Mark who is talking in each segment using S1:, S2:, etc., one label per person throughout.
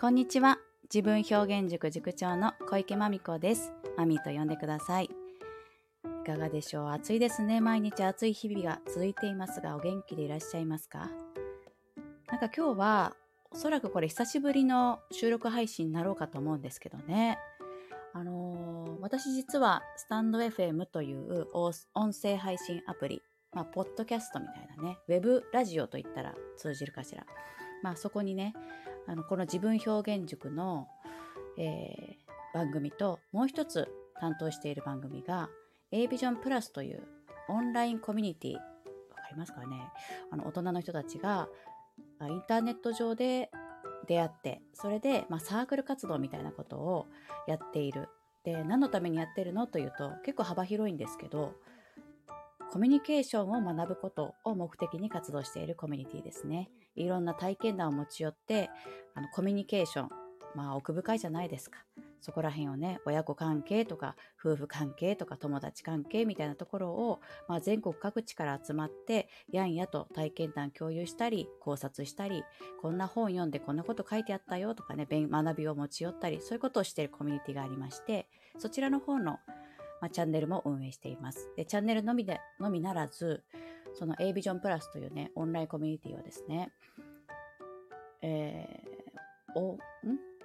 S1: こんにちは。自分表現塾塾長の小池まみこです。まみと呼んでください。いかがでしょう？暑いですね。毎日暑い日々が続いていますが、お元気でいらっしゃいますか？なんか今日は、おそらくこれ久しぶりの収録配信になろうかと思うんですけどね。あのー私実はスタンド FM という音声配信アプリ、まあ、ポッドキャストみたいなね、ウェブラジオといったら通じるかしら。まあそこにね、あのこの自分表現塾の、えー番組ともう一つ担当している番組が A ビジョンプラスというオンラインコミュニティわかりますかね？あの大人の人たちがインターネット上で出会ってそれで、まあ、サークル活動みたいなことをやっている。で何のためにやってるのというと結構幅広いんですけどコミュニケーションを学ぶことを目的に活動しているコミュニティですね。いろんな体験談を持ち寄ってあのコミュニケーションまあ奥深いじゃないですか。そこら辺をね親子関係とか夫婦関係とか友達関係みたいなところを、まあ、全国各地から集まってやんやと体験談共有したり考察したりこんな本読んでこんなこと書いてあったよとかね勉学びを持ち寄ったりそういうことをしているコミュニティがありましてそちらの方の、まあ、チャンネルも運営しています。でチャンネルのみでのみならずその A ビジョンプラスというねオンラインコミュニティはですねえーおん？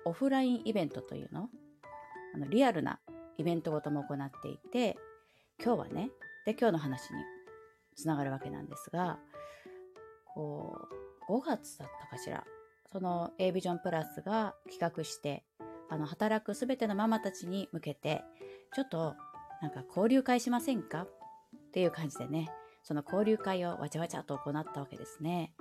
S1: オフラインイベントというの？あのリアルなイベントごとも行っていて今日はねで今日の話につながるわけなんですがこう5月だったかしらその A ビジョンプラスが企画してあの働くすべてのママたちに向けてちょっとなんか交流会しませんか？っていう感じでねその交流会をわちゃわちゃと行ったわけですね。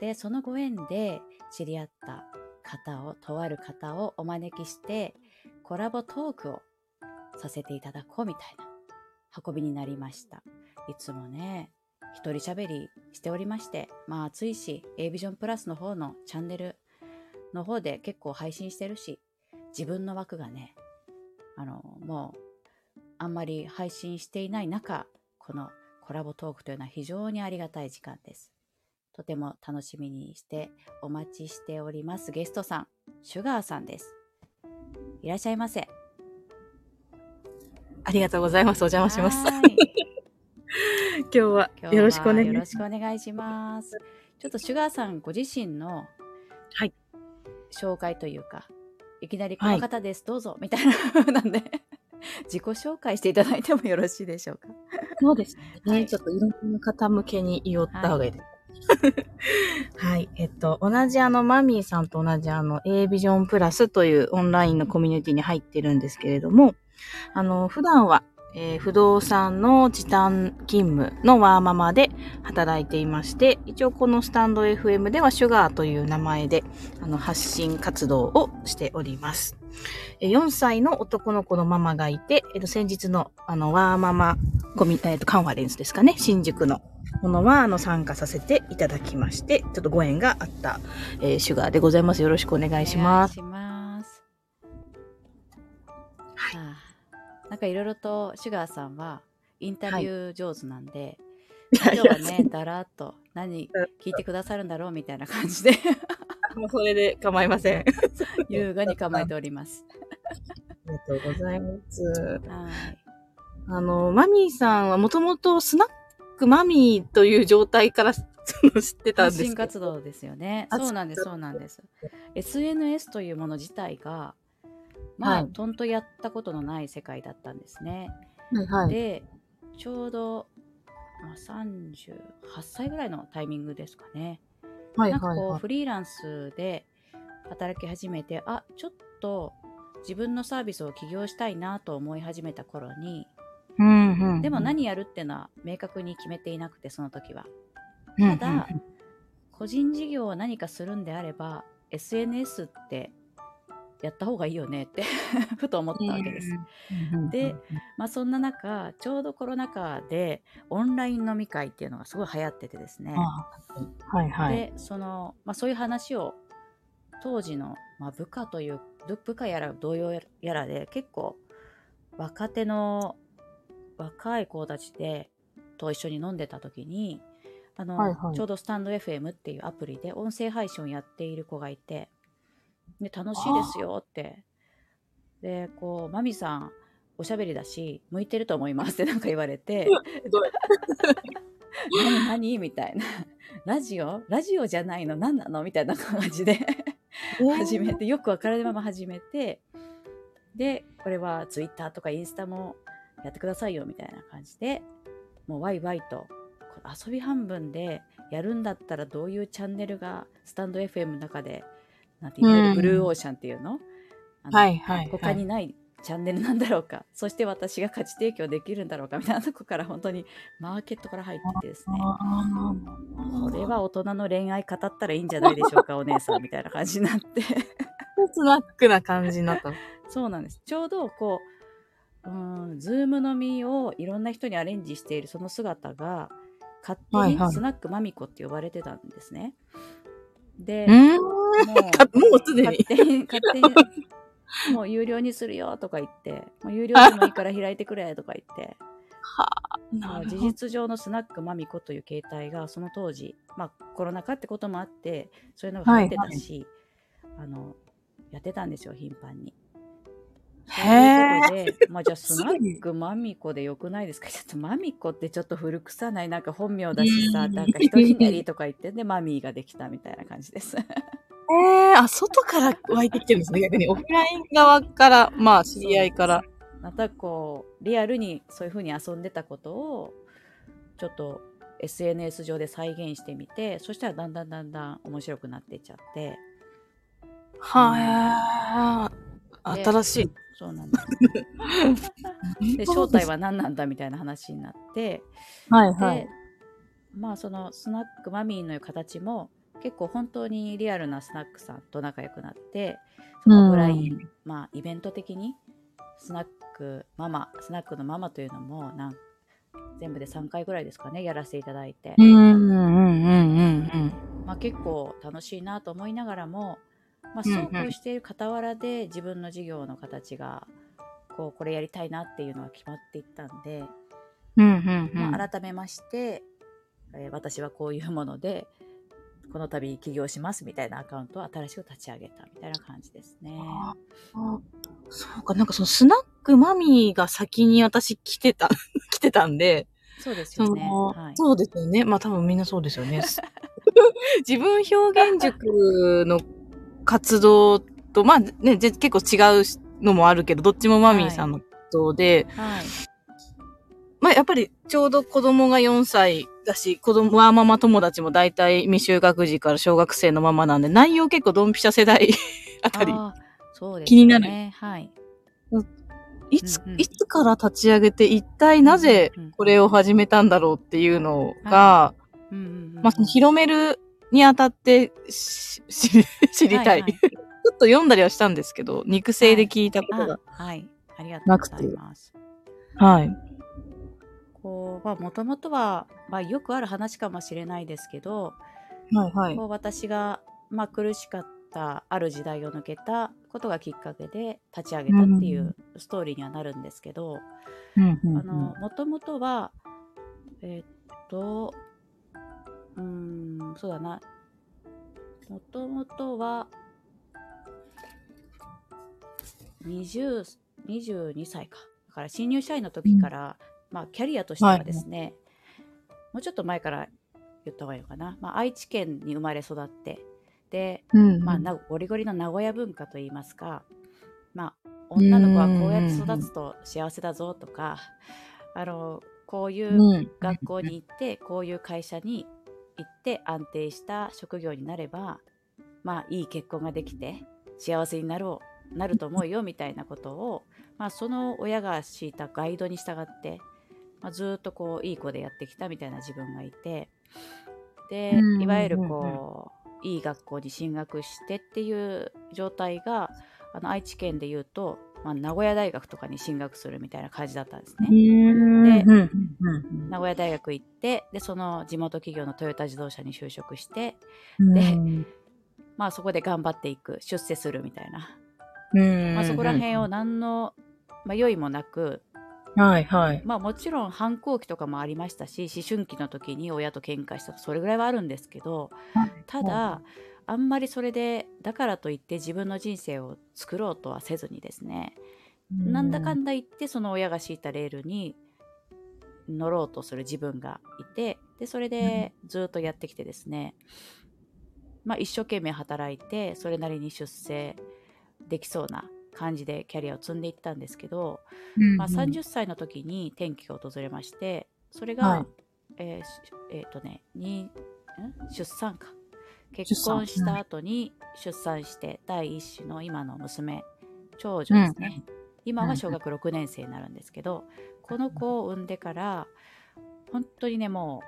S1: でそのご縁で知り合った方をとある方をお招きしてコラボトークをさせていただこうみたいな運びになりました。いつもね、一人喋りしておりまして、まあ暑いし、A ビジョンプラスの方のチャンネルの方で結構配信してるし、自分の枠がね、あの、もう、あんまり配信していない中、このコラボトークというのは非常にありがたい時間です。とても楽しみにしてお待ちしておりますゲストさん、シュガーさんです。いらっしゃいませ。
S2: ありがとうございます。お邪魔します。今日はよろしくお願いします。
S1: よろしくお願いします。ちょっとシュガーさんご自身の
S2: はい
S1: 紹介というか、いきなりこの方です、どうぞみたいな風なんで、自己紹介していただいてもよろしいでしょうか？
S2: そうですね。
S1: はい
S2: ちょっといろんな方向けに言った方がいいです。はい。えっと、同じあの、マミーさんと同じあの、A ビジョンプラスというオンラインのコミュニティに入ってるんですけれども、あの、普段は、えー不動産の時短勤務のワーママで働いていまして、一応このスタンド FM ではシュガーという名前で、あの、発信活動をしております。えー4歳の男の子のママがいて、えっと、先日の、あの、ワーママコミ、えっと、カンファレンスですかね、新宿のものは、あの、参加させていただきまして、ちょっとご縁があった、えーシュガーでございます。よろしくお願いします。
S1: お願いします。
S2: はい
S1: はあなんかいろいろとシュガーさんはインタビュー上手なんで、
S2: いやいや
S1: 今日はね、だらっと何聞いてくださるんだろうみたいな感じで
S2: もうそれで構いません。あ
S1: 優雅に構えております。
S2: りがとうございます。
S1: はい。
S2: あの、マミーさんはもともとスナックマミーという状態から知ってたん
S1: 発信
S2: ですけど。
S1: 活動ですよね。
S2: あ
S1: そうなんです、そうなんです。SNS というもの自体が、まあ、
S2: はい
S1: とんとやったことのない世界だったんですね。
S2: はいはい。
S1: で、ちょうど、まあ、38歳ぐらいのタイミングですかね。
S2: はい
S1: なんかこう、
S2: はいはい。
S1: フリーランスで働き始めて、あ、ちょっと自分のサービスを起業したいなと思い始めた頃に、
S2: うんうん。
S1: でも何やるっていうのは明確に決めていなくて、その時は。
S2: うんうん
S1: ただ、個人事業を何かするんであれば SNS ってやった方がいいよねって ふと思ったわけです。で、まあそんな中ちょうどコロナ禍でオンライン飲み会っていうのがすごい流行っててですね。
S2: あはいはい。
S1: でその、まあ、そういう話を当時の、まあ、部下という部部下やら同僚やらで結構若手の若い子たちでと一緒に飲んでた時にあの、
S2: はいはい
S1: ちょうどスタンド FM っていうアプリで音声配信をやっている子がいてで、楽しいですよって。で、こう、マミさん、おしゃべりだし、向いてると思いますってなんか言われて。何？何？みたいな。ラジオ？ラジオじゃないの？何なの？みたいな感じで始めて、よくわからないまま始めて、で、これはツイッターとかインスタもやってくださいよみたいな感じで、もうワイワイと、遊び半分でやるんだったらどういうチャンネルがスタンド FM の中で、なんていわゆるブルーオーシャンっていうの,、
S2: はいはいはい
S1: 他にないチャンネルなんだろうか、そして私が価値提供できるんだろうかみたいなとこから本当にマーケットから入っててですね。
S2: あ
S1: これは大人の恋愛語ったらいいんじゃないでしょうか、お姉さんみたいな感じになって。
S2: スナックな感じになった。
S1: そうなんです。ちょうどこう、うん、ズーム飲みをいろんな人にアレンジしているその姿が、勝手
S2: はいはい
S1: にスナックマミコって呼ばれてたんですね。で、
S2: うーん。
S1: も
S2: うす
S1: う
S2: でに。
S1: 勝手に、勝手に、もう有料にするよとか言って、もう有料でもいいから開いてくれとか言って、まあ事実上のスナックマミコという形態がその当時、まあ、コロナ禍ってこともあってそういうのが入ってたし、あのやってたんですよ頻繁に。
S2: へ
S1: ということで、まあ、じゃあ スナックマミコでよくないですか？ちょっとマミコってちょっと古臭ない。なんか本名だしさ
S2: うん。
S1: なんか一ひねりとか言ってでマミーができたみたいな感じです。
S2: えー、あ、外から湧いてきてるんですね、逆に。オフライン側から、まあ、知り合いから。
S1: またこうリアルにそういう風に遊んでたことをちょっと SNS 上で再現してみてそしたらだんだんだんだん面白くなっていっちゃって
S2: は
S1: で
S2: い。新しい。
S1: そうなん ですで正体は何なんだみたいな話になってで、
S2: はいはい。
S1: まあそのスナックマミーの形も結構本当にリアルなスナックさんと仲良くなってそのオフライン、
S2: うん
S1: まあイベント的にスナックママスナックのママというのもなん全部で3回ぐらいですかねやらせていただいて、
S2: うんうんうんうんうん。
S1: まあ、結構楽しいなと思いながらも、まあ、そうんこうしている傍らで自分の事業の形がこうこれやりたいなっていうのが決まっていったんで、
S2: うんうんうん。
S1: まあ、改めまして、えー私はこういうものでこの度起業しますみたいなアカウントを新しく立ち上げたみたいな感じですね。
S2: あそうか、なんかそのスナックマミーが先に私来てた、来てたんで、
S1: そうです
S2: そ
S1: よね。
S2: の、
S1: はい、
S2: そうですよね。まあ多分みんなそうですよね。自分表現塾の活動と、まあね、ぜ結構違うのもあるけど、どっちもマミーさんの活動で、
S1: はい、
S2: まあやっぱりちょうど子供が4歳だし、子供はママ友達も大体未就学児から小学生のママなんで、内容結構ドンピシャ世代 あたり、
S1: あーそうです
S2: 気になる
S1: ね。はい。
S2: いつ、
S1: うんうん
S2: いつから立ち上げて一体なぜこれを始めたんだろうっていうのが、
S1: うんうんうんうん
S2: まあ広めるにあたって 知りたい。
S1: はは
S2: ちょっと読んだりはしたんですけど、肉声で聞いたことが。
S1: あはい。ありがとうございます。
S2: はい。
S1: こう、まあ、もともとは、まあ、よくある話かもしれないですけど、
S2: はいはい。
S1: こう私が、まあ、苦しかったある時代を抜けたことがきっかけで立ち上げたっていうストーリーにはなるんですけど、もともとは、えーっと、うーん、そうだな。もともとは、20 22歳か。だから新入社員の時から、まあ、キャリアとしてはですね、もうちょっと前から言った方がいいのかな。まあ、愛知県に生まれ育って、で、
S2: うんうん。
S1: まあ、なゴリゴリの名古屋文化といいますか、まあ、女の子はこうやって育つと幸せだぞとか、あの、こういう
S2: うん。
S1: 学校に行って、こういう会社に行って安定した職業になれば、まあ、いい結婚ができて幸せになろう、なると思うよみたいなことを、まあ、その親が敷いたガイドに従って、まあ、ずーっとこう、いい子でやってきたみたいな自分がいて、でいわゆるこう、いい学校に進学してっていう状態が、あの愛知県でいうと、まあ、名古屋大学とかに進学するみたいな感じだったんですね。で名古屋大学行ってでその地元企業のトヨタ自動車に就職して
S2: うん。
S1: で
S2: うん
S1: まあそこで頑張っていく出世するみたいな、
S2: うん。
S1: まあ、そこら辺を何の迷いもなく
S2: はいはい。
S1: まあもちろん反抗期とかもありましたし思春期の時に親と喧嘩したとそれぐらいはあるんですけどただあんまりそれでだからといって自分の人生を作ろうとはせずにですね、なんだかんだ言ってその親が敷いたレールに乗ろうとする自分がいてでそれでずっとやってきてですね、まあ、一生懸命働いてそれなりに出世できそうな感じでキャリアを積んでいったんですけど、まあ、30歳の時に転機が訪れましてそれが、
S2: はい。
S1: えーしえーとねにん？出産か。結婚した後に出産して第一子の今の娘長女ですね、今は小学6年生になるんですけど、この子を産んでから本当にねも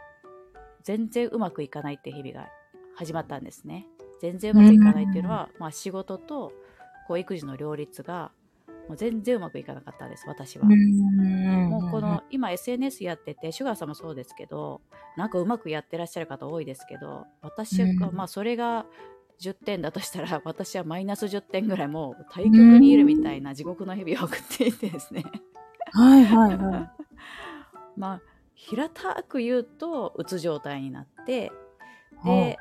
S1: う全然うまくいかないっていう日々が始まったんですね。全然うまくいかないっていうのは、まあ、仕事とこう育児の両立がもう全然うまくいかなかったです私は、もうこの今 SNS やっててシュガーさんもそうですけどなんかうまくやってらっしゃる方多いですけど私は、
S2: うん。
S1: まあそれが10点だとしたら 私はマイナス10点ぐらいもう対極にいるみたいな地獄の日々を送っていてですね。
S2: はいはいはい。
S1: まあ平たく言うとうつ状態になって
S2: はい。
S1: で、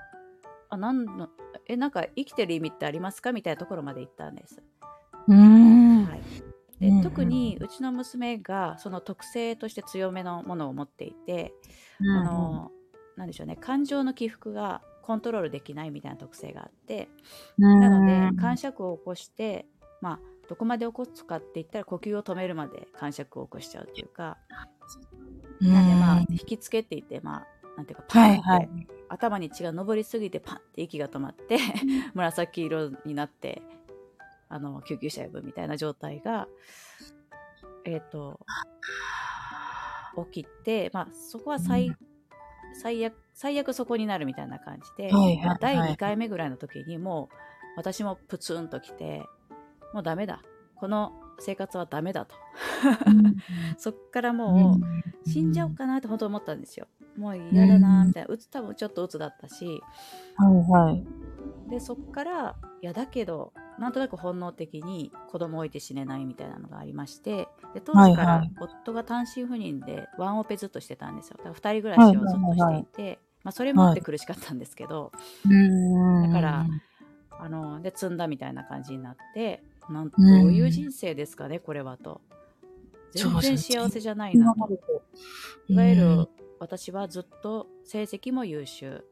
S1: あなんのえなんか生きてる意味ってありますか？みたいなところまで行ったんです。
S2: うーん。
S1: はい、で特にうちの娘がその特性として強めのものを持っていて、
S2: うん
S1: あのなんでしょうね感情の起伏がコントロールできないみたいな特性があってなので感触を起こしてまあどこまで起こすかって言ったら呼吸を止めるまで感触を起こしちゃうっていうか。
S2: うん。
S1: なんでまあ引きつけって言ってまあなんていうかパンって、
S2: はいはい。
S1: 頭に血が上りすぎてパンって息が止まって紫色になってあの救急車呼ぶみたいな状態がえっ、と起きてまあそこは最,、
S2: うん。
S1: 最悪最悪そこになるみたいな感じで、
S2: はいはいはい。
S1: まあ第2回目ぐらいの時にもう私もプツンときてもうダメだ。この生活はダメだと。そっからもう死んじゃおうかなって本当思ったんですよ。もう嫌だなみたいな、うつ多分ちょっとうつだったし。
S2: はいはい。
S1: でそっからいやだけどなんとなく本能的に子供置いて死ねないみたいなのがありましてで当時から
S2: はいはい。
S1: 夫が単身赴任でワンオペずっとしてたんですよ。だから2人暮らしをずっとしていて、まあ、それもあって苦しかったんですけど、だからあので積んだみたいな感じになってなんどういう人生ですかねこれはと。全然幸せじゃないなと。いわゆる私はずっと成績も優秀。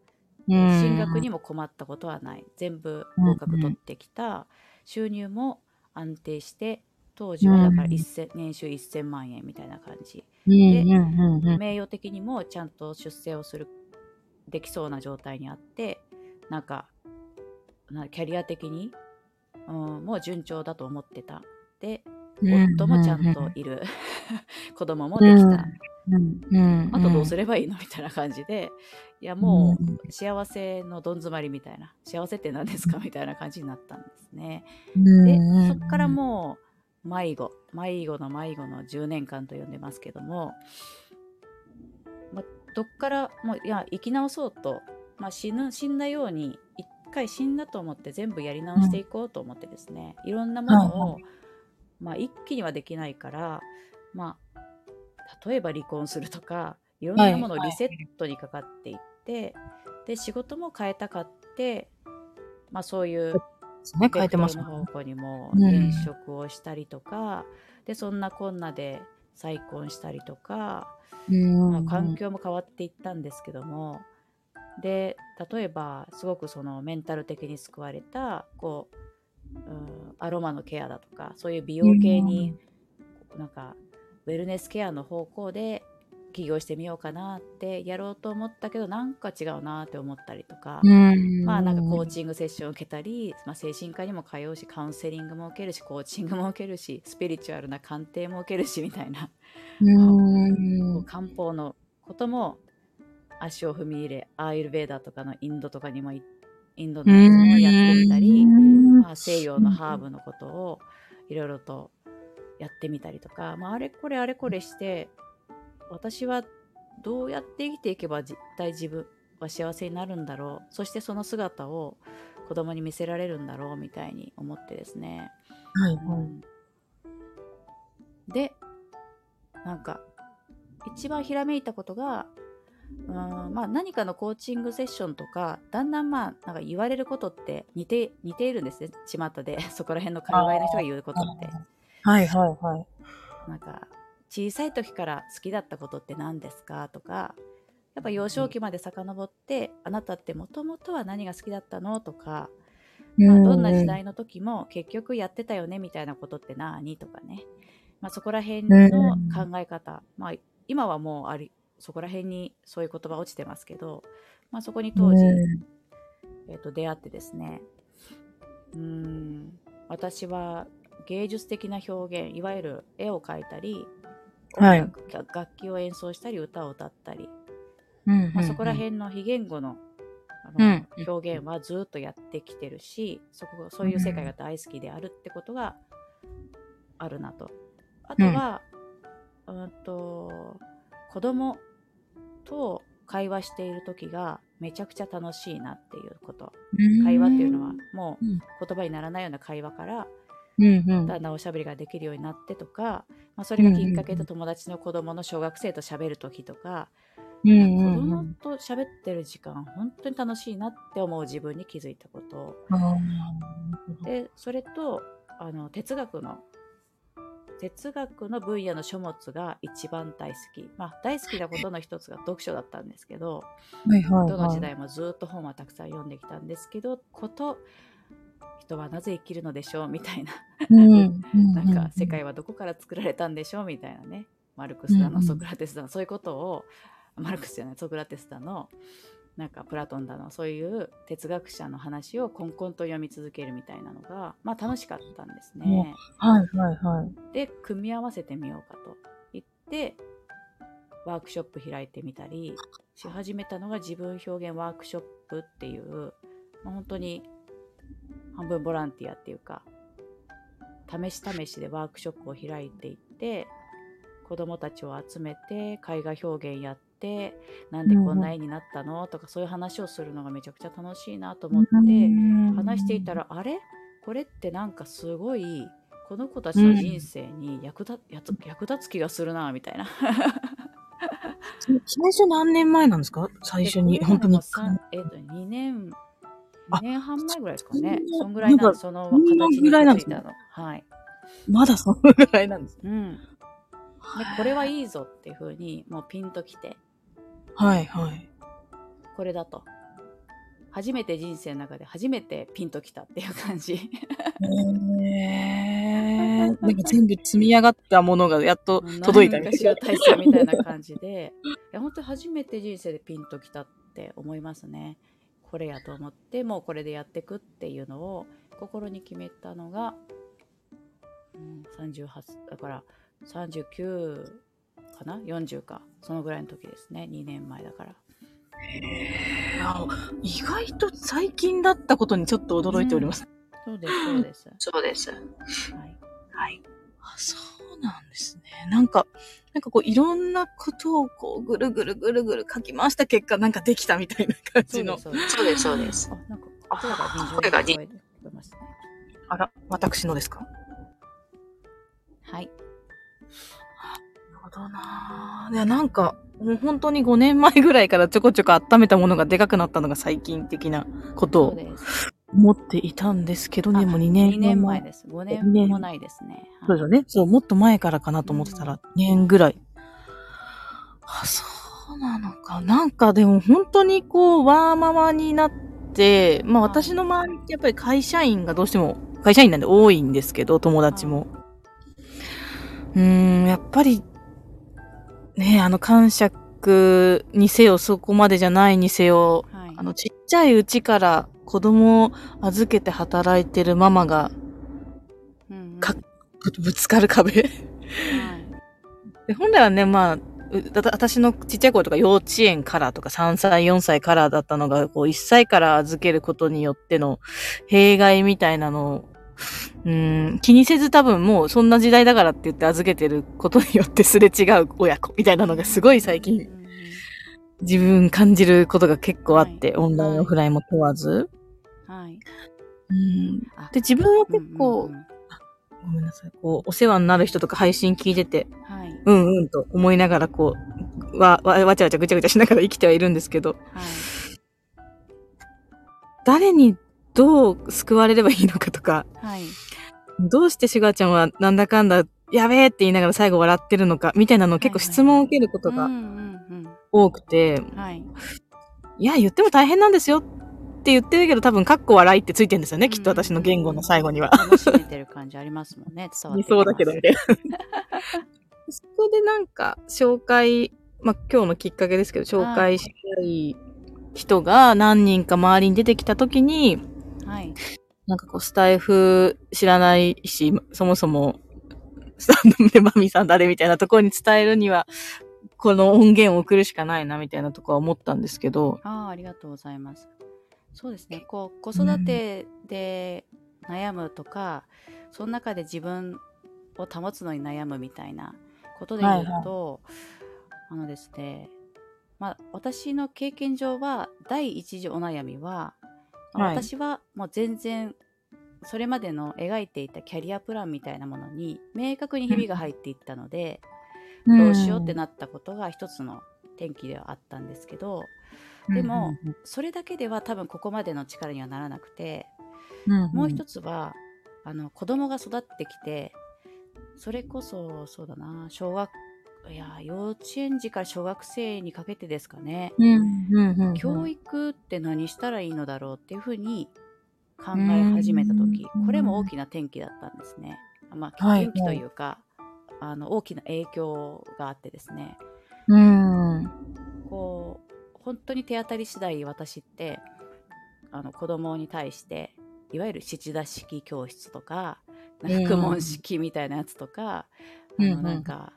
S1: 進学に
S2: も。
S1: も困ったことはない。全部合格取ってきた。収入も安定して当時はだから
S2: うん
S1: 1000年収1000万円みたいな感じ。
S2: うんうんうんうん。
S1: 名誉的にもちゃんと出世をするできそうな状態にあってなんかなキャリア的に、うん、もう順調だと思ってた。で夫もちゃんといる 子供もできた。あとどうす
S2: る
S1: ればいいのみたいな感じで。いやもう幸せのどん詰まりみたいな。幸せって何ですか？みたいな感じになったんですね。でそっからもう迷子。迷子の迷子の10年間と呼んでますけども、ま、どっからもういや生き直そうと、ま、死ぬ死んだように一回死んだと思って全部やり直していこうと思ってですね、いろんなものを、まあ、一気にはできないから、まあ、例えば離婚するとかいろんなものをリセットにかかっていって、で仕事も変えたかって、まあ、そういう
S2: ね、変えてます
S1: 方向にも
S2: うん
S1: 転職をしたりとか、でそんなこんなで再婚したりとか、まあ、環境も変わっていったんですけどもで例えばすごくそのメンタル的に救われたこう、うんアロマのケアだとかそういう美容系に、なんかウェルネスケアの方向で起業してみようかなってやろうと思ったけどなんか違うなって思ったりとか、まあなんかコーチングセッションを受けたり、まあ、精神科にも通うしカウンセリングも受けるしコーチングも受けるしスピリチュアルな鑑定も受けるしみたいな、漢方のことも足を踏み入れアーユルベーダとかのインドとかにもいインドのもやってみたり、まあ、西洋のハーブのことをいろいろとやってみたりとか、まあ、あれこれあれこれして私はどうやって生きていけば実対自分は幸せになるんだろうそしてその姿を子供に見せられるんだろうみたいに思ってですね、
S2: はい
S1: うん。でなんか一番ひらめいたことがうんまあ、何かのコーチングセッションとかだんだんまあなんか言われることって似て似ているんですね巷で。そこら辺の界隈の人が言うことって
S2: はいはいはい。
S1: なんか小さい時から好きだったことって何ですか？とかやっぱ幼少期まで遡って、あなたってもともとは何が好きだったの？とか、まあ、どんな時代の時も結局やってたよねみたいなことって何？とかね、まあ、そこら辺の考え方、まあ、今はもうありそこら辺にそういう言葉落ちてますけど、まあ、そこに当時、えー、と出会ってですね。うーん。私は芸術的な表現いわゆる絵を描いたり、
S2: はい。
S1: 音楽楽器を演奏したり歌を歌ったり、
S2: うん
S1: まあ、そこら辺の非言語のあの、
S2: うん。
S1: 表現はずっとやってきてるしそこそういう世界が大好きであるってことがあるなと。あとは、うん、と子供と会話している時がめちゃくちゃ楽しいなっていうこと。会話っていうのはもう
S2: うん。
S1: 言葉にならないような会話から
S2: うんうん。
S1: だんだんおしゃべりができるようになってとか、まあ、それがきっかけで友達の子供の小学生と喋る時とか、
S2: うんうん
S1: 子供
S2: うん
S1: と喋ってる時間本当に楽しいなって思う自分に気づいたこと。
S2: あー
S1: でそれとあの哲学の哲学の分野の書物が一番大好き、まあ、大好きなことの一つが読書だったんですけど
S2: はいはい
S1: どの
S2: はい。
S1: 時代もずっと本はたくさん読んできたんですけどこと人はなぜ生きるのでしょう？みたいな。
S2: うん
S1: なんか世界はどこから作られたんでしょう？みたいなね。マルクスだのソクラテスだの。そういうことをマルクスじゃないソクラテスだのなんかプラトンだの。そういう哲学者の話をこんこんと読み続けるみたいなのがまあ楽しかったんですね。
S2: はいはいはい。
S1: で組み合わせてみようかと。言ってワークショップ開いてみたりし始めたのが自分表現ワークショップっていう、まあ、本当に半分ボランティアっていうか試し試しでワークショップを開いていって子どもたちを集めて絵画表現やってなんでこんな絵になったのとかそういう話をするのがめちゃくちゃ楽しいなと思って話していたらあれ？これってなんかすごいこの子たちの人生に役立,、役立つ気がするなみたいな。
S2: 最初何年前なんですか？最初に、
S1: で
S2: 本当に。
S1: えっ、と2年
S2: あ
S1: 2年半前ぐらいですかね。
S2: そん
S1: ぐらいなんその形に
S2: ぐらい
S1: たの。はい。
S2: まだそのぐらいなんです。
S1: うん。でこれはいいぞっていう風にもうピンときて。
S2: はいはい。
S1: これだと。初めて人生の中で初めてピンときたっていう感じ。
S2: へー。なんか全部積み上がったものがやっと 届いたみたいな。
S1: 何かしら。体操みたいな感じで。いや本当に初めて人生でピンときたって思いますねこれやと思ってもうこれでやっていくっていうのを心に決めたのが、うん、38だから39かな？40かそのぐらいの時ですね2年前だから
S2: あ意外と最近だったことにちょっと驚いております。
S1: そうですそうです
S2: そうです。
S1: はい
S2: はい。あ、そうなんですね。なんか、なんかこういろんなことをこうぐるぐるぐるぐる書き回した結果なんかできたみたいな感じの。
S1: そうです
S2: そうです。
S1: あなんか声が二
S2: 声が
S1: 重に聞こえますね
S2: あら、私のですか？
S1: はい
S2: なるほどなぁ。いや、なんか、もう本当に5年前ぐらいからちょこちょこ温めたものがでかくなったのが最近的なことを
S1: そうです
S2: 思っていたんですけどね、
S1: あ
S2: もう2年
S1: 2年前です。5年もないですね。
S2: そうですよね。そう、もっと前からかなと思ってたら、2年ぐらい。あ、そうなのか。なんかでも本当にこう、ワーママになって、まあ
S1: はい。
S2: 私の周りってやっぱり会社員がどうしても、会社員なんで多いんですけど、友達も。うーん、やっぱり、ねあの、感触にせよ、そこまでじゃないにせよ、
S1: はい
S2: あの、ちっちゃいうちから子供を預けて働いてるママが
S1: うんうん
S2: かぶぶつかる壁。
S1: はい
S2: で本来はね、まあ、私のちっちゃい頃とか幼稚園からとか3歳、4歳からだったのが、こう1歳から預けることによっての弊害みたいなのを、うーん、気にせず多分もうそんな時代だからって言って預けてることによってすれ違う親子みたいなのがすごい最近自分感じることが結構あって、
S1: はい
S2: オンライン、オフラインも問わず。
S1: はい
S2: うん
S1: あ
S2: で、自分は結構、
S1: うんうんうん
S2: ごめんなさい。こう、お世話になる人とか配信聞いてて、
S1: はい。
S2: うんうんと思いながら、こう、わ、わ、わちゃわちゃぐちゃぐちゃしながら生きてはいるんですけど、
S1: はい。
S2: 誰にどう救われればいいのかとか、
S1: はい。
S2: どうしてシュガーちゃんはなんだかんだ、やべえって言いながら最後笑ってるのか、みたいなのを結構質問を受けることが
S1: うんうん
S2: 多くて、
S1: うん。はい。
S2: いや、言っても大変なんですよって言ってるけど、多分、カッコ笑いってついてるんですよね、きっと私の言語の最後には。
S1: 楽しめてる感じありますもんね。伝わって
S2: そうだけど、みたいな。そこでなんか、紹介、まあ、今日のきっかけですけど、紹介したい人が何人か周りに出てきたときに、
S1: はい。
S2: なんかこう、スタイフ知らないし、そもそも、スタンドでマミさん誰みたいなところに伝えるには、この音源を送るしかないな、みたいなとこは思ったんですけど、
S1: ああ、ありがとうございます。そうですね。こう、子育てで悩むとか、その中で自分を保つのに悩むみたいなことで言うと、あのですね、まあ、私の経験上は、第一次お悩みは、まあ
S2: はい。
S1: 私はもう全然、それまでの描いていたキャリアプランみたいなものに明確にひびが入っていったので、どうしようってなったことが一つの転機ではあったんですけど、でもそれだけでは多分ここまでの力にはならなくて、もう一
S2: つ、
S1: つはあの子供が育ってきてそれこそそうだな小学いや幼稚園児から小学生にかけてですかね、教育って何したらいいのだろうっていうふうに考え始めた時
S2: うん
S1: これも大きな転機だったんですね。まあ、
S2: はい。
S1: 転機というか、あの大きな影響があってですね。
S2: うん。
S1: こう本当に手当たり次第私ってあの子供に対していわゆる七田式教室とか
S2: うん。
S1: 学問式みたいなやつとか、
S2: うん
S1: あのなんか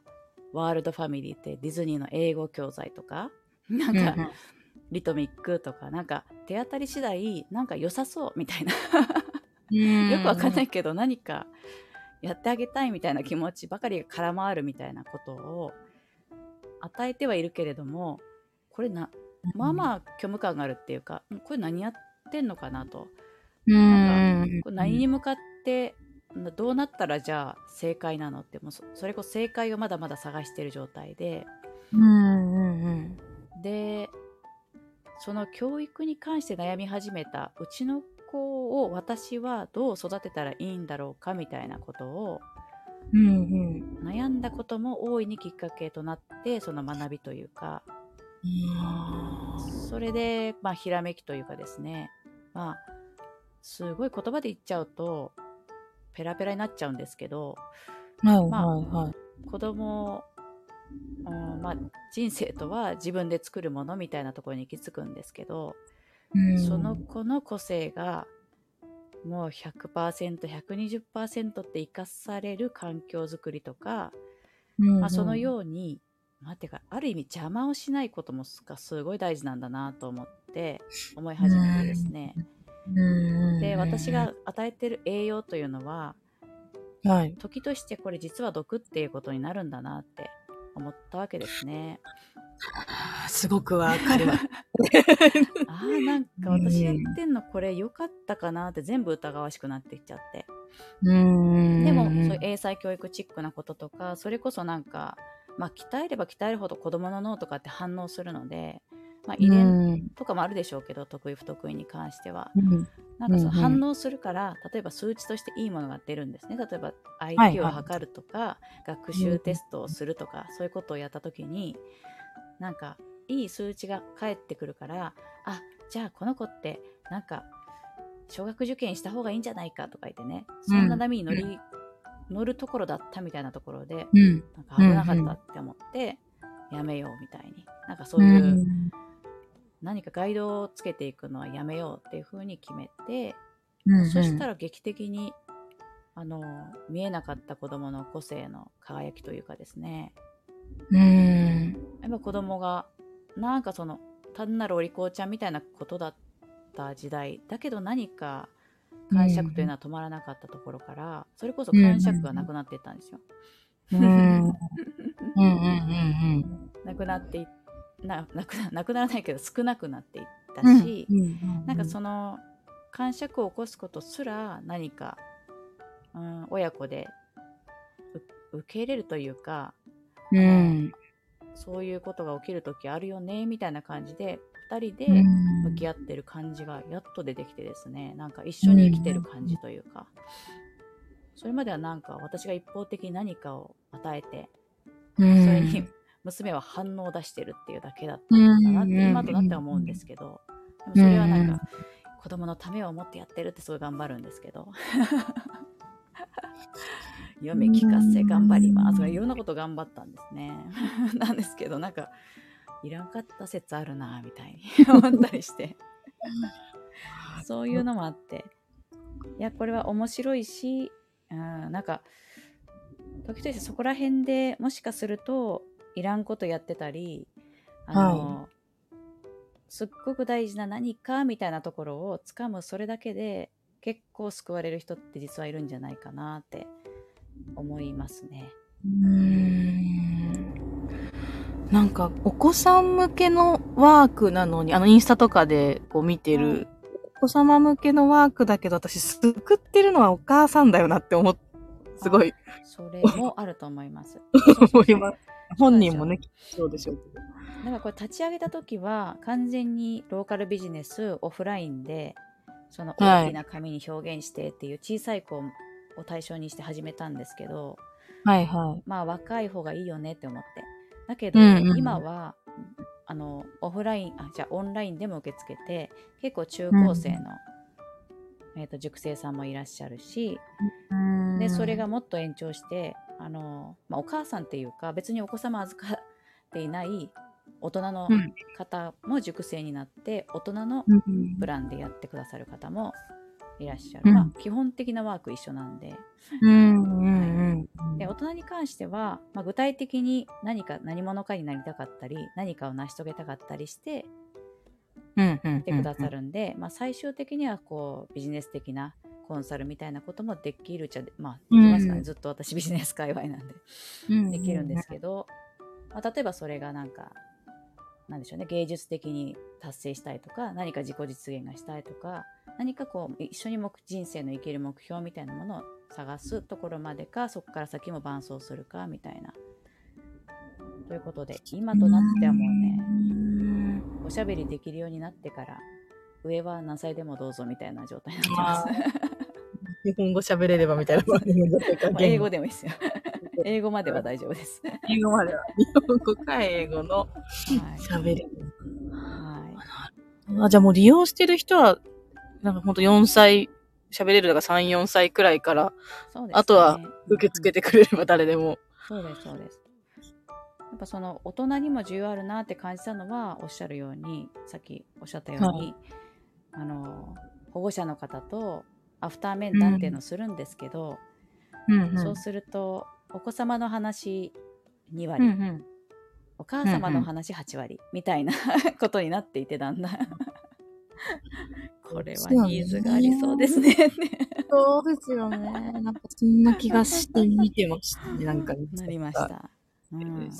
S1: ワールドファミリーってディズニーの英語教材とか なんか、リトミックとかなんか手当たり次第なんか良さそうみたいな。よくわかんないけど何かやってあげたいみたいな気持ちばかりが空回るみたいなことを与えてはいるけれどもこれなまあまあ虚無感があるっていうかんこれ何やってんのかなと
S2: う
S1: なん
S2: ん。
S1: これ何に向かってなどうなったらじゃあ正解なのってもうそそれこそ正解をまだまだ探してる状態で
S2: うんうんうん。
S1: でその教育に関して悩み始めたうちの子を私はどう育てたらいいんだろうかみたいなことを
S2: うんうん。
S1: 悩んだことも大いにきっかけとなってその学びというかそれでまあひらめきというかですねまあすごい言葉で言っちゃうとペラペラになっちゃうんですけど
S2: はい
S1: まあ
S2: はいはい。
S1: 子供うんまあ、人生とは自分で作るものみたいなところに行き着くんですけど、その子の個性がもう 100%120% って生かされる環境づくりとか、まあ、そのように、まあ、てかある意味邪魔をしないこともすごい大事なんだなと思って思い始めてですね、
S2: うん
S1: で私が、与えてる栄養というのは
S2: はい。
S1: 時としてこれ実は毒っていうことになるんだなって思ったわけですね。
S2: すごくわかるわ。
S1: ああなんか私やってんのこれ良かったかなって全部疑わしくなってきちゃって。
S2: うん。
S1: でもそういう英才教育チックなこととかそれこそなんかまあ鍛えれば鍛えるほど子供の脳とかって反応するので、まあ、遺伝とかもあるでしょうけど得意不得意に関しては。
S2: うん。
S1: なんかその
S2: うんうん。
S1: 反応するから例えば数値としていいものが出るんですね。例えば
S2: い
S1: IQ を測るとか、学習テストをするとか、そういうことをやった時になんかいい数値が返ってくるからあじゃあこの子ってなんか小学受験した方がいいんじゃないかとか言ってねそんな波に乗り、乗るところだったみたいなところで
S2: うん。
S1: なんか危なかったって思って、やめようみたいに。なんかそういう、何かガイドをつけていくのはやめようっていうふうに決めて、
S2: うん、
S1: そしたら劇的にあの見えなかった子供の個性の輝きというかですね
S2: うん。
S1: やっぱ子供がなんかその単なるお利口ちゃんみたいなことだった時代だけど何か感触というのは止まらなかったところから、それこそ感触がなくなっていったんですよ。
S2: うん。うん。うん。うん。
S1: なくなっていななくななくならないけど少なくなっていった
S2: うん。
S1: し、
S2: うん。
S1: なんかその感触を起こすことすら何かうん、親子でう受け入れるというか
S2: うん。
S1: そういうことが起きる時あるよねみたいな感じで2人で
S2: うん。
S1: 向き合ってる感じがやっと出てきてですね。なんか一緒に生きてる感じというか、それまではなんか私が一方的に何かを与えてそ
S2: うん。
S1: れに娘は反応を出してるっていうだけだったのかなって今となっては思うんですけど。でもそれはなんか子供のためを思ってやってるってすごい頑張るんですけど嫁聞かせ頑張ります。とかいろんなこと頑張ったんですね。なんですけどなんかいらんかった説あるなみたいに思ったりして。そういうのもあって。いやこれは面白いし、うん、なんか時としてそこら辺でもしかするといらんことやってたりあの、すっごく大事な何かみたいなところをつかむそれだけで結構救われる人って実はいるんじゃないかなって思いますね。
S2: うんなんか、お子さん向けのワークなのに、あの、インスタとかでこう見てる、
S1: はい
S2: お子様向けのワークだけど、私、救ってるのはお母さんだよなって思っ、すごい
S1: それもあると思います。
S2: 思います。本人もね、そうでしょうけど。
S1: だからこれ立ち上げた時は完全にローカルビジネスオフラインでその
S2: はい
S1: 大きな紙に表現してっていう小さい子を対象にして始めたんですけど、
S2: はいはい。
S1: まあ若い方がいいよねって思って。だけど、
S2: うんうん
S1: 今はあのオフラインあじゃあオンラインでも受け付けて結構中高生の、えー、と塾生さんもいらっしゃるしでそれがもっと延長してあの、まあ、お母さんっていうか別にお子様預かっていない大人の
S2: うん。
S1: 方も塾生になって大人の
S2: うん、
S1: プランでやってくださる方もいらっしゃる、
S2: うん。
S1: まあ、基本的なワーク一緒なんで。
S2: うんうんうん。
S1: で大人に関しては、まあ、具体的に何か何者かになりたかったり何かを成し遂げたかったりして。来てくださるんで、まあ、最終的にはこうビジネス的なコンサルみたいなこともできるっちゃでまあできますかね、
S2: うん。
S1: ずっと私ビジネス界隈なんで。
S2: うん。
S1: できるんですけど、まあ、例えばそれがなんかなんでしょうね。芸術的に達成したいとか何か自己実現がしたいとか何かこう一緒に目人生の生きる目標みたいなものを探すところまでかそこから先も伴走するかみたいな。ということで今となってはもうね
S2: ね。
S1: おしゃべりできるようになってから上は何歳でもどうぞみたいな状態になってます。
S2: 日本語喋れればみたいな。
S1: ま あ英語でもいいですよ。英語までは大丈夫です。
S2: 英語までは。日本語か英語の
S1: はい
S2: 喋り。
S1: はい
S2: あ、じゃあもう利用してる人は、なんかほんと4歳、喋れるのが3、4歳くらいから
S1: ね
S2: あとは受け付けてくれれば誰でも。
S1: そうです、そうです。やっぱその大人にも需要あるなって感じたのはおっしゃるようにさっきおっしゃったように、
S2: は
S1: あの保護者の方とアフター面談っていうのをするんですけど、
S2: うん
S1: そうするとお子様の話2
S2: う
S1: 割、
S2: んうん。
S1: お母様の話8割みたいな ことになっていてだんだん。これはニーズがありそうですね。
S2: そうですよね。なんかそんな気がして見てましたね。なんか
S1: なりました。うん。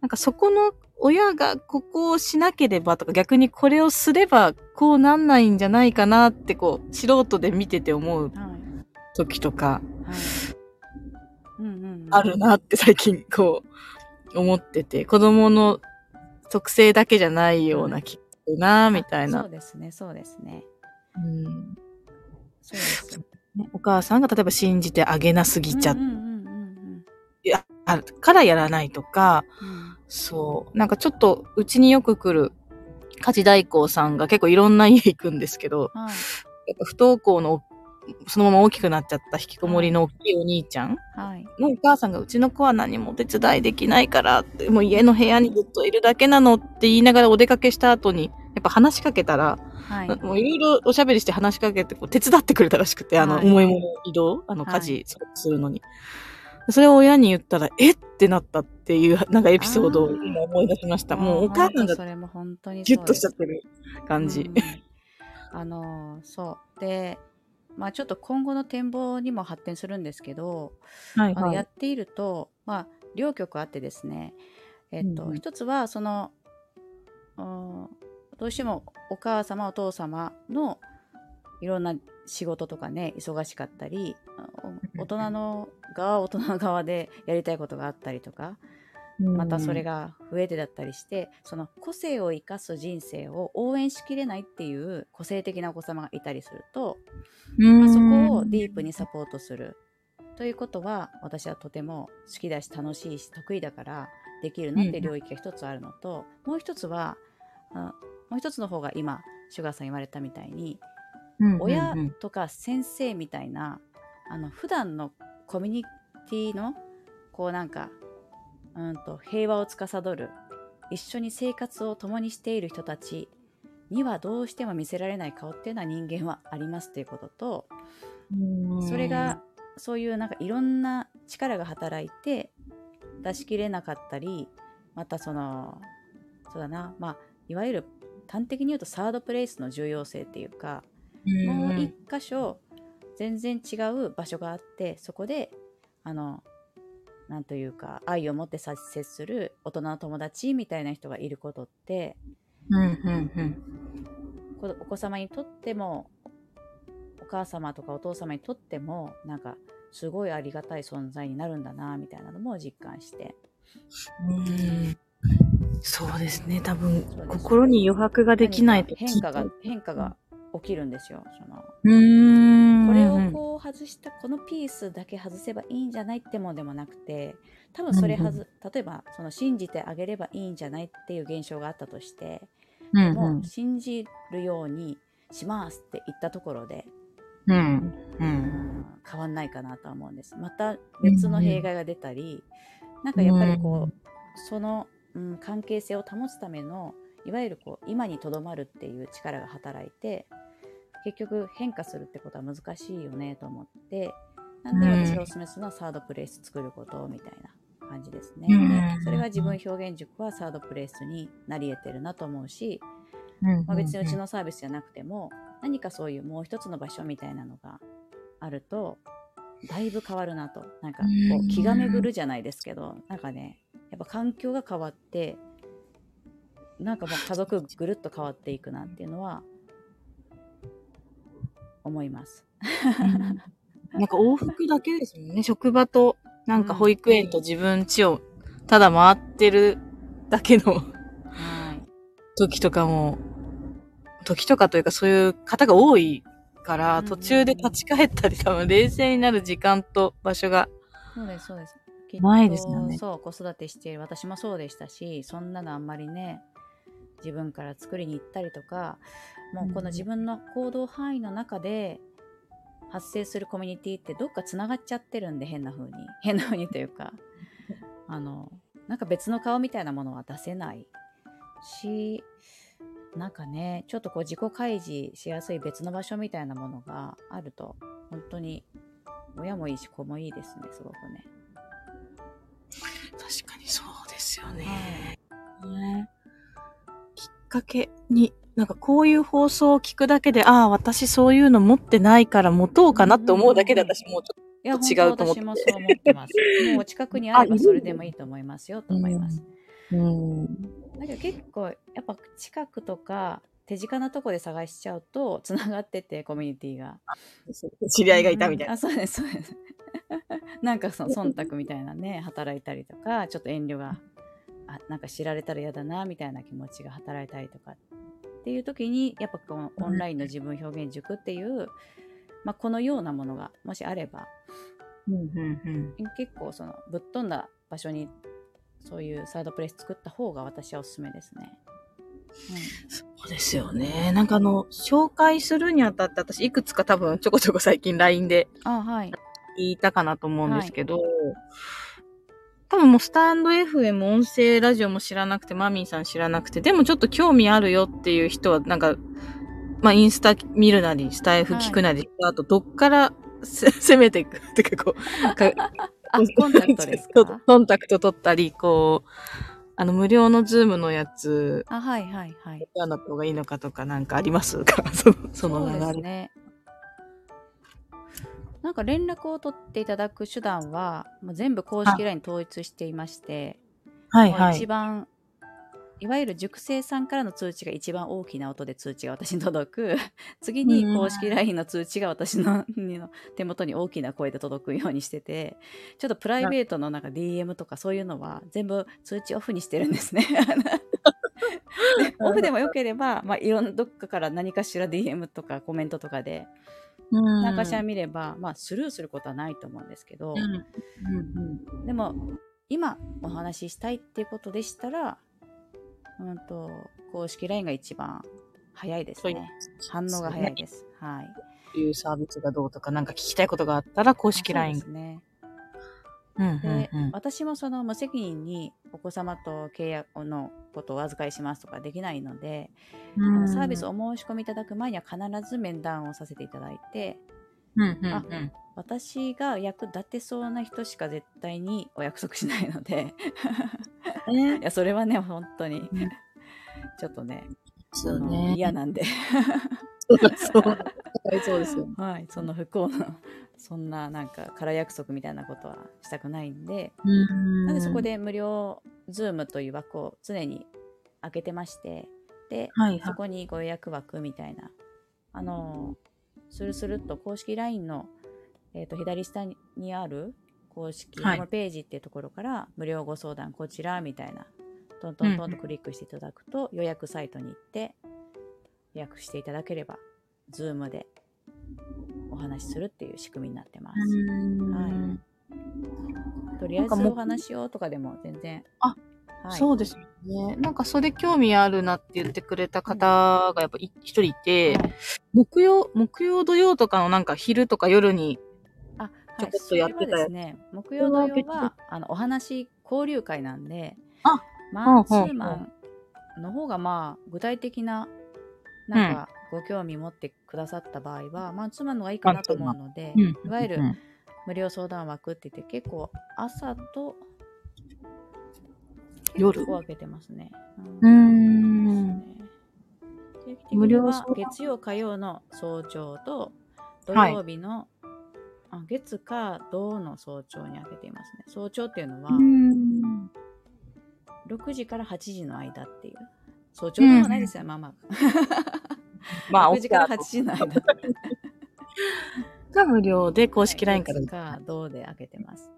S2: なんかそこの親がここをしなければとか逆にこれをすればこうなんないんじゃないかなってこう素人で見てて思う
S1: はい。
S2: 時とか
S1: うんうん。
S2: あるなって最近こう思ってて子供の特性だけじゃないような気がするなみたいな
S1: そう。ですね、そうですね。
S2: うん
S1: そうです。
S2: ねお母さんが例えば信じてあげなすぎちゃっ
S1: うんうんうんうん
S2: やあるからやらないとか、
S1: うん
S2: そう。なんかちょっと、うちによく来る家事代行さんが結構いろんな家行くんですけど、
S1: はい
S2: やっぱ不登校のそのまま大きくなっちゃった引きこもりの大きいお兄ちゃん
S1: はい。
S2: のお母さんがうちの子は何もお手伝いできないからって、もう家の部屋にずっといるだけなのって言いながらお出かけした後に、やっぱ話しかけたら、
S1: はい。
S2: もういろいろおしゃべりして話しかけてこう手伝ってくれたらしくて、あの、
S1: はい。
S2: 重いもの移動、あの、
S1: はい。
S2: 家事するのに。それを親に言ったら、えっ？てなったっていう、なんかエピソードを今思い出しました。もうお母さんが
S1: あーそれも本当に
S2: ギュッとしちゃ
S1: っ
S2: ってる感じ。
S1: あのーそう。でまあちょっと今後の展望にも発展するんですけど、
S2: はいはい。
S1: あのやっていると、まあ、両局あってですね、えっと
S2: うんうん。
S1: 一つはそのうんどうしてもお母様お父様のいろんな仕事とかね忙しかったり大人の側は大人の側でやりたいことがあったりとか、またそれが増えてだったりしてその個性を生かす人生を応援しきれないっていう個性的なお子様がいたりすると、まあ、そこをディープにサポートするということは私はとても好きだし楽しいし得意だからできるなって領域が一つあるのと、もう一つはあもう一つの方が今シュガーさん言われたみたいに、親とか先生みたいなあの普段のコミュニティのこうなんかうんと平和を司る一緒に生活を共にしている人たちにはどうしても見せられない顔っていうのは人間はありますということとそれがそういうなんかいろんな力が働いて出し切れなかったりまたそのそうだなまあいわゆる端的に言うとサードプレイスの重要性っていうかもう一箇所全然違う場所があってそこであのなんというか愛を持って接する大人の友達みたいな人がいることって、
S2: うんうんうん、
S1: お子様にとってもお母様とかお父様にとってもなんかすごいありがたい存在になるんだなみたいなのも実感して。
S2: うん。そうですね。多分心に余白ができないと
S1: 変化が変化が起きるんですよ。その。
S2: うん。
S1: これをこう外したこのピースだけ外せばいいんじゃないってもでもなくて多分それはず、例えばその信じてあげればいいんじゃないっていう現象があったとして、でも信じるようにしますって言ったところで、
S2: うんうん、
S1: 変わんないかなとは思うんです。また別の弊害が出たり、なんかやっぱりこう、その、うん、関係性を保つためのいわゆるこう今にとどまるっていう力が働いて結局変化するってことは難しいよねと思ってなんで私がおすすめするのはサードプレイス作ることみたいな感じですね。でそれが自分表現塾はサードプレイスになり得てるなと思うし、まあ、別にうちのサービスじゃなくても何かそういうもう一つの場所みたいなのがあるとだいぶ変わるなとなんかこう気が巡るじゃないですけどなんかねやっぱ環境が変わってなんかもう家族ぐるっと変わっていくなっていうのは思います。
S2: なんか往復だけですもんね。職場と、なんか保育園と自分家をただ回ってるだけの、時とかも、時とかというかそういう方が多いから、途中で立ち返ったり、多分冷静になる時間と場所が。
S1: そうです、そうです。
S2: ないですよね。
S1: そう、子育てしている私もそうでしたし、そんなのあんまりね、自分から作りに行ったりとか、もうこの自分の行動範囲の中で発生するコミュニティってどっかつながっちゃってるんで変な風に。変な風にというかあのなんか別の顔みたいなものは出せないしなんかねちょっとこう自己開示しやすい別の場所みたいなものがあると本当に親もいいし子もいいですねすごくね。
S2: 確かにそうですよね、はい、ねかけになんかこういう放送を聞くだけで、ああ、私そういうの持ってないから持とうかなって思うだけで私もうちょっと違うと思って。
S1: 私もそう思ってます。もう近くにあればそれでもいいと思いますよと思います。
S2: うん。
S1: だけど結構やっぱ近くとか手近なとこで探しちゃうとつながっててコミュニティが。
S2: 知り合いがいたみたいな。
S1: あ、そうです、そうです。なんかその忖度みたいなね、働いたりとか、ちょっと遠慮が、あ、なんか知られたら嫌だな、みたいな気持ちが働いたりとかっていう時にやっぱこのオンラインの自分表現塾っていう、まあ、このようなものがもしあれば、
S2: うんうんうん、
S1: 結構そのぶっ飛んだ場所にそういうサードプレイス作った方が私はおすすめですね。
S2: うん、そうですよね。なんかあの、紹介するにあたって私いくつか多分ちょこちょこ最近 LINE で言いたかなと思うんですけど、はい多分もうスタンド FM 音声ラジオも知らなくて、マミーさん知らなくて、でもちょっと興味あるよっていう人は、なんか、まあインスタ見るなり、スタイフ聞くなり、はい、あとどっから攻めていくってかこう、
S1: あ、コンタクトですか？
S2: コンタクト取ったり、こう、あの、無料のズームのやつ、
S1: あ、はいはいはい。
S2: どうなった方がいいのかとかなんかありますか？その、その
S1: 流れ。そうですね。なんか連絡を取っていただく手段はもう全部公式 LINE 統一していまして、
S2: はいはい、
S1: 一番いわゆる塾生さんからの通知が一番大きな音で通知が私に届く。次に公式 LINE の通知が私のの手元に大きな声で届くようにしてて、ちょっとプライベートのなんか DM とかそういうのは全部通知オフにしてるんですね。で オフでもよければ、まあ、いろんなどっかから何かしら DM とかコメントとかで何かしら見れば、まあ、スルーすることはないと思うんですけど、でも今お話ししたいっていうことでしたら、うんと、公式 LINE が一番早いですね。反応が早いです。はい。
S2: いうサービスがどうとか、なんか聞きたいことがあったら公式 LINE。ですね。
S1: で、私もその無責任にお子様と契約のことをお預かりしますとかできないので、あのサービスをお申し込みいただく前には必ず面談をさせていただいて、あ私が役立てそうな人しか絶対にお約束しないので。いやそれはね本当に。ちょっとね
S2: そうね。
S1: 嫌なんで。
S2: そうそうですよ、
S1: はいその不幸な そんななんか空約束みたいなことはしたくないんでなんでそこで無料ズームという枠を常に開けてましてで、はいはい、そこにご予約枠みたいなあのスルスルっと公式 LINE の、えーと、左下にある公式ホームページっていうところから、無料ご相談こちらみたいなトントントンとクリックしていただくと、予約サイトに行って予約していただければ Zoom でお話しするっていう仕組みになってます。はい、とりあえずお話をとかでも全然。
S2: あはい、そうですね。なんかそれ興味あるなって言ってくれた方がやっぱ一人いて、はい、木曜、木曜土曜とかのなんか昼とか夜にちょこっとやってたやつ。
S1: ね、木曜土曜はあのお話交流会なんで、あマンツーマンの方がまあ具体的ななんかご興味持ってくださった場合は、うん、マンツーマンの方がいいかなと思うので、いわゆる無料相談枠って言って結構朝と
S2: 夜？
S1: を開けてますね。
S2: うん。
S1: 無料は月曜、火曜の早朝と土曜日の、はい、あ月か土の早朝に開けていますね。早朝っていうのは6時から8時の間っていう。早朝でもないですよ、まあまあ。まあ、6時から8時の間。
S2: が無料で公式 LINE から。
S1: 月か土で開けてます。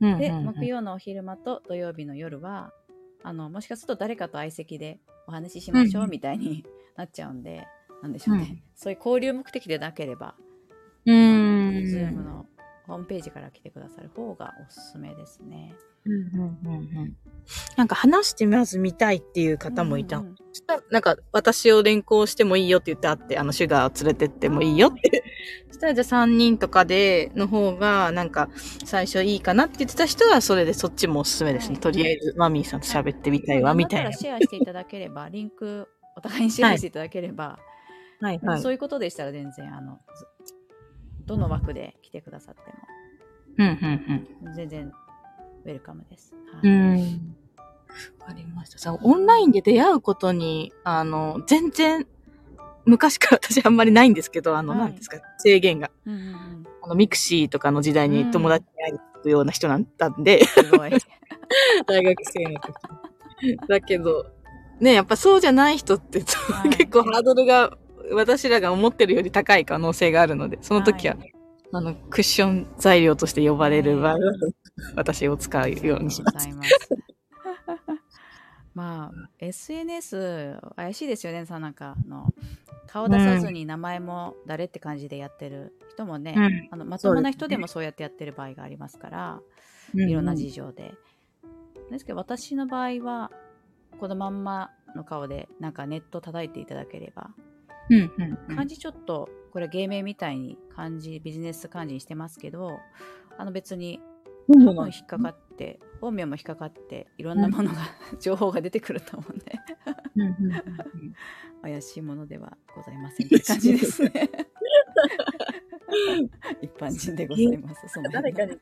S1: で、木曜のお昼間と土曜日の夜は、あの、もしかすると誰かと相席でお話ししましょうみたいに なっちゃうんで、なんでしょうね、うん、そういう交流目的でなければ、
S2: うん。
S1: ズームのホームページから来てくださる方がおすすめですね。
S2: うんうんうんうん。なんか話してまず見たいっていう方もいた。うんうん、なんか私を連行してもいいよって言ってあって、あのシュガーを連れてってもいいよってしたらじゃあ3人とかでの方がなんか最初いいかなって言ってた人はそれでそっちもおすすめですね。はい、とりあえずマミーさんと喋ってみたいわ、みたいな。
S1: シェアしていただければ、リンクお互いにシェアしていただければ、はい、はい、そういうことでしたら全然あの、どの枠で来てくださっても、
S2: うんうんうん、
S1: 全然ウェルカムです。
S2: はい、うんわかりました。さ、オンラインで出会うことに、あの、全然昔から私あんまりないんですけど、あの、はい、なんですか、制限が。うんうんうん、あの、ミクシーとかの時代に友達に会いに行くような人なんだんで、すごい。大学生の時。だけど、ね、やっぱそうじゃない人って、はい、結構ハードルが私らが思ってるより高い可能性があるので、その時は、はい、あの、クッション材料として呼ばれる場合は、私を使うようにします。
S1: まあ、SNS 怪しいですよね、さなんかの顔出さずに名前も誰って感じでやってる人もね、うん、あのまともな人でもそうやってやってる場合がありますから、いろんな事情で。ですけど私の場合はこのまんまの顔でなんかネット叩いていただければ、
S2: うんうんうん、
S1: 漢字ちょっとこれ芸名みたいに漢字ビジネス漢字にしてますけどあの別に多分引っかかって本名も引っかかっていろんなものが、うん、情報が出てくると思うんで 怪しいものではございませんって感じですね。一般人でございます。その誰かに、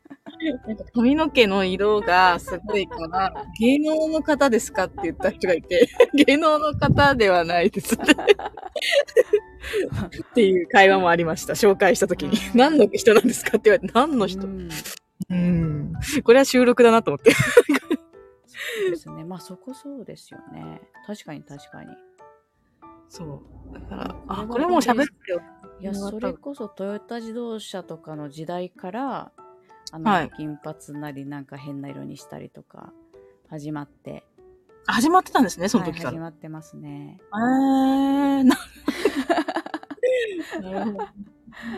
S2: なんか髪の毛の色がすごいから、芸能の方ですかって言った人がいて、芸能の方ではないですっていう会話もありました。紹介したときに。何の人なんですかって言われて、何の人、うん、うん。これは収録だなと思って。
S1: ですね。まあそこそうですよね。確かに確かに。
S2: そう。だから、あ、
S1: これは
S2: これもう喋ってよ。
S1: いや、
S2: うん
S1: それこそトヨタ自動車とかの時代から、あの、
S2: はい
S1: 金髪なりなんか変な色にしたりとか始まって、
S2: 始まってたんですね、その
S1: はい、
S2: 時から。
S1: 始まってますね。
S2: えー、ななるほど。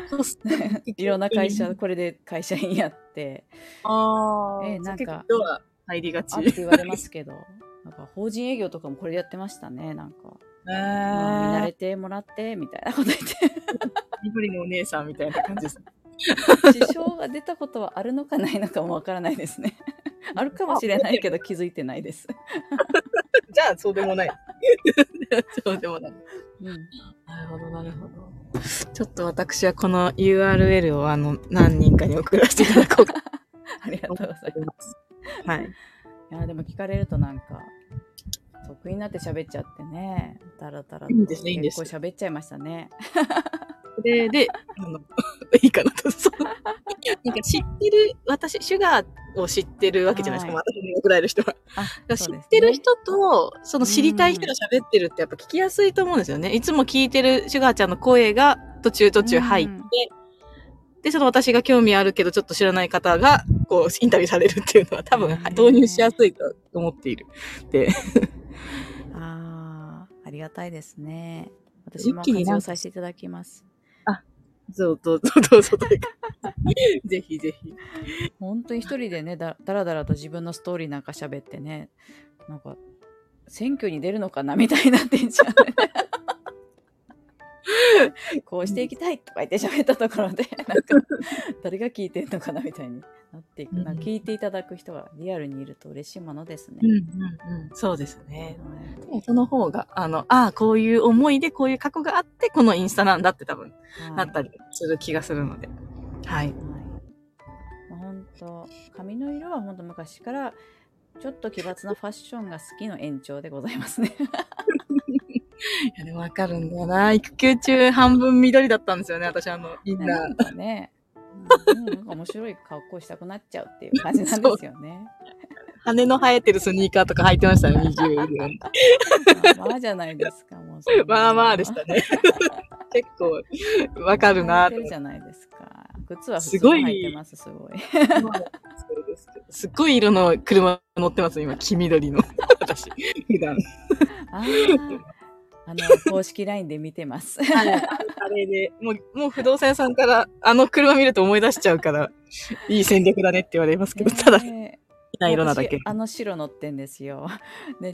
S2: そうっすね。
S1: いろんな会社、これで会社員やって、
S2: あー
S1: えなんか
S2: 人は入りがち。
S1: あって言われますけど、なんか法人営業とかもこれでやってましたね、なんか。
S2: え
S1: まあ見慣れ
S2: ー、
S1: てもらって、みたいなこと言って。
S2: 緑のお姉さんみたいな感じです。
S1: 支障が出たことはあるのかないのかもわからないですね。あるかもしれないけど気づいてないです。
S2: じゃあ、そうでもない。そうでもない。
S1: うん、
S2: なるほど、なるほど。ちょっと私はこの URL をあの何人かに送らせていただこうか
S1: ありがとうございます。
S2: はい。
S1: いやでも聞かれるとなんか得意になって喋っちゃってねだらだらと
S2: いいですねいいんです
S1: 結構喋っちゃいましたね
S2: で、で、あの、いいかなと。そう。なんか知ってる、私、シュガーを知ってるわけじゃないですか。
S1: は
S2: 私に送られる人は。だか
S1: あ
S2: ら知ってる人と、その知りたい人が喋ってるってやっぱ聞きやすいと思うんですよね。いつも聞いてるシュガーちゃんの声が途中途中入って、
S1: うん
S2: で、その私が興味あるけどちょっと知らない方が、こう、インタビューされるっていうのは多分
S1: うん
S2: 導入しやすいと思っている。で、
S1: あーありがたいですね私も活用させていただきます
S2: そう、どうぞ、どうぞというか。ぜひぜひ。
S1: 本当に一人でねだだらだらと自分のストーリーなんか喋ってねなんか選挙に出るのかなみたいになってんじゃん こうしていきたいとか言って喋ったところでなんか誰が聞いてんのかなみたいになっていく、
S2: うん
S1: な聞いていただく人がリアルにいると嬉しいものですね、
S2: うんうんうん。そうですね。
S1: はい
S2: その方が、あの、ああ、こういう思いでこういう過去があって、このインスタなんだって多分、
S1: はい
S2: なったりする気がするので。はい。
S1: はいまあ、本当髪の色は本当昔からちょっと奇抜なファッションが好きの延長でございますね。
S2: いや、でもわかるんだよな。育休中半分緑だったんですよね、私あの、インナー
S1: なん。かね、うんなんか面白い格好したくなっちゃうっていう感じなんですよね。
S2: 羽の生えてるスニーカーとか履いてましたね、20年。
S1: まあまあじゃないですか、もう
S2: まあまあでしたね。結構、わかるなと
S1: じゃないですか。靴は
S2: すごい
S1: に履いてます、すごい。
S2: すごい色の車乗ってます、今、黄緑の。私、普段。
S1: あの、公式 LINE で見てます。
S2: あれで、もう、もう不動産屋さんから、あの車見ると思い出しちゃうから、いい戦略だねって言われますけど、ただ、好
S1: ね
S2: きな色なだけ
S1: 私。あの白乗ってんですよ。ね、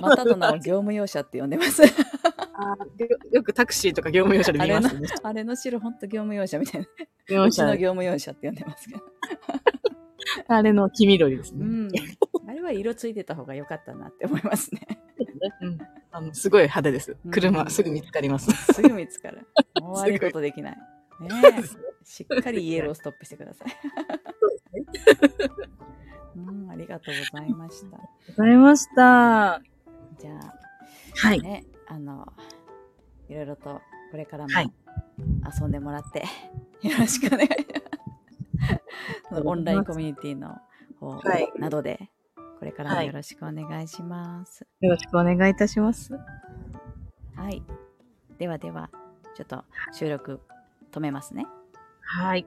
S1: またの名を業務用車って呼んでます。
S2: あーよよくタクシーとか業務用車で見ますね。
S1: あれの白、ほんと業務用車みたいな。
S2: 業務車
S1: うちの業務用車って呼んでますけど。
S2: あれの黄緑ですね。
S1: うん。あれは色ついてた方が良かったなって思いますね。
S2: うんあのすごい派手です
S1: う。ん
S2: 車、すぐ見つかります。
S1: すぐ見つかる。もう悪いことできない。ねえ。しっかりイエローストップしてください。うん、ありがとうございました。
S2: ございました。
S1: じゃあ、
S2: はい。
S1: ね、あの、いろいろとこれからも
S2: はい
S1: 遊んでもらって、よろしくお願いします。オンラインコミュニティの方
S2: はい
S1: などで、これからもよろしくお願いします。
S2: はい、よろしくお願いいたします。
S1: はい。ではでは、ちょっと収録止めますね。
S2: はい。